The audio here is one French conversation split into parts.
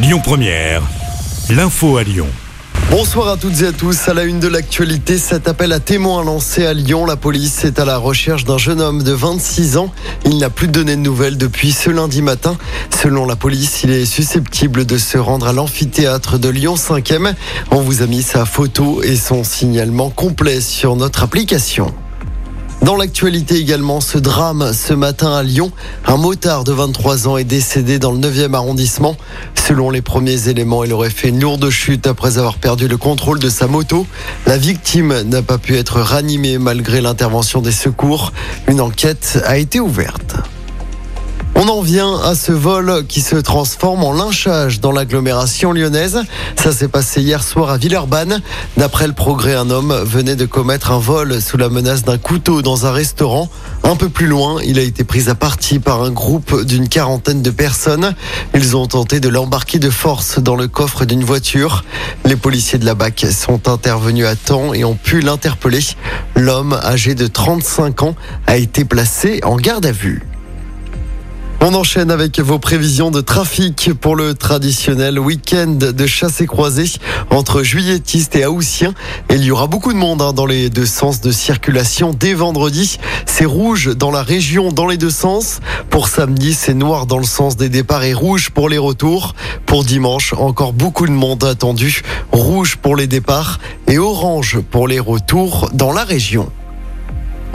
Lyon Première, l'info à Lyon. Bonsoir à toutes et à tous. À la une de l'actualité, cet appel à témoins lancé à Lyon. La police est à la recherche d'un jeune homme de 26 ans. Il n'a plus donné de nouvelles depuis ce lundi matin. Selon la police, il est susceptible de se rendre à l'amphithéâtre de Lyon 5e. On vous a mis sa photo et son signalement complet sur notre application. Dans l'actualité également, ce drame ce matin à Lyon. Un motard de 23 ans est décédé dans le 9e arrondissement. Selon les premiers éléments, il aurait fait une lourde chute après avoir perdu le contrôle de sa moto. La victime n'a pas pu être ranimée malgré l'intervention des secours. Une enquête a été ouverte. Vient à ce vol qui se transforme en lynchage dans l'agglomération lyonnaise. Ça s'est passé hier soir à Villeurbanne. D'après le progrès, un homme venait de commettre un vol sous la menace d'un couteau dans un restaurant. Un peu plus loin, il a été pris à partie par un groupe d'une quarantaine de personnes. Ils ont tenté de l'embarquer de force dans le coffre d'une voiture. Les policiers de la BAC sont intervenus à temps et ont pu l'interpeller. L'homme, âgé de 35 ans, a été placé en garde à vue. On enchaîne avec vos prévisions de trafic pour le traditionnel week-end de chasse et croisée entre juilletistes et haussiens. Il y aura beaucoup de monde hein, dans les deux sens de circulation dès vendredi. C'est rouge dans la région dans les deux sens. Pour samedi, c'est noir dans le sens des départs et rouge pour les retours. Pour dimanche, encore beaucoup de monde attendu. Rouge pour les départs et orange pour les retours dans la région.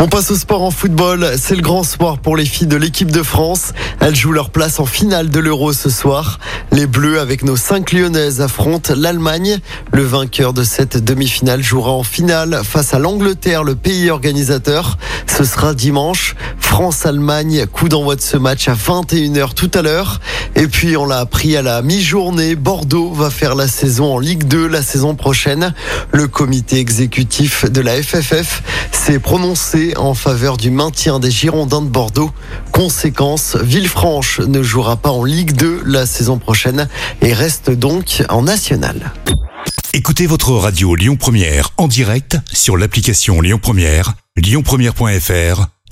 On passe au sport en football. C'est le grand soir pour les filles de l'équipe de France. Elles jouent leur place en finale de l'Euro ce soir. Les Bleus, avec nos cinq Lyonnaises, affrontent l'Allemagne. Le vainqueur de cette demi-finale jouera en finale face à l'Angleterre, le pays organisateur. Ce sera dimanche. France-Allemagne, coup d'envoi de ce match à 21h tout à l'heure. Et puis, on l'a appris à la mi-journée, Bordeaux va faire la saison en Ligue 2 la saison prochaine. Le comité exécutif de la FFF s'est prononcé en faveur du maintien des Girondins de Bordeaux. Conséquence, Villefranche ne jouera pas en Ligue 2 la saison prochaine et reste donc en national. Écoutez votre radio Lyon Première en direct sur l'application Lyon Première, lyonpremière.fr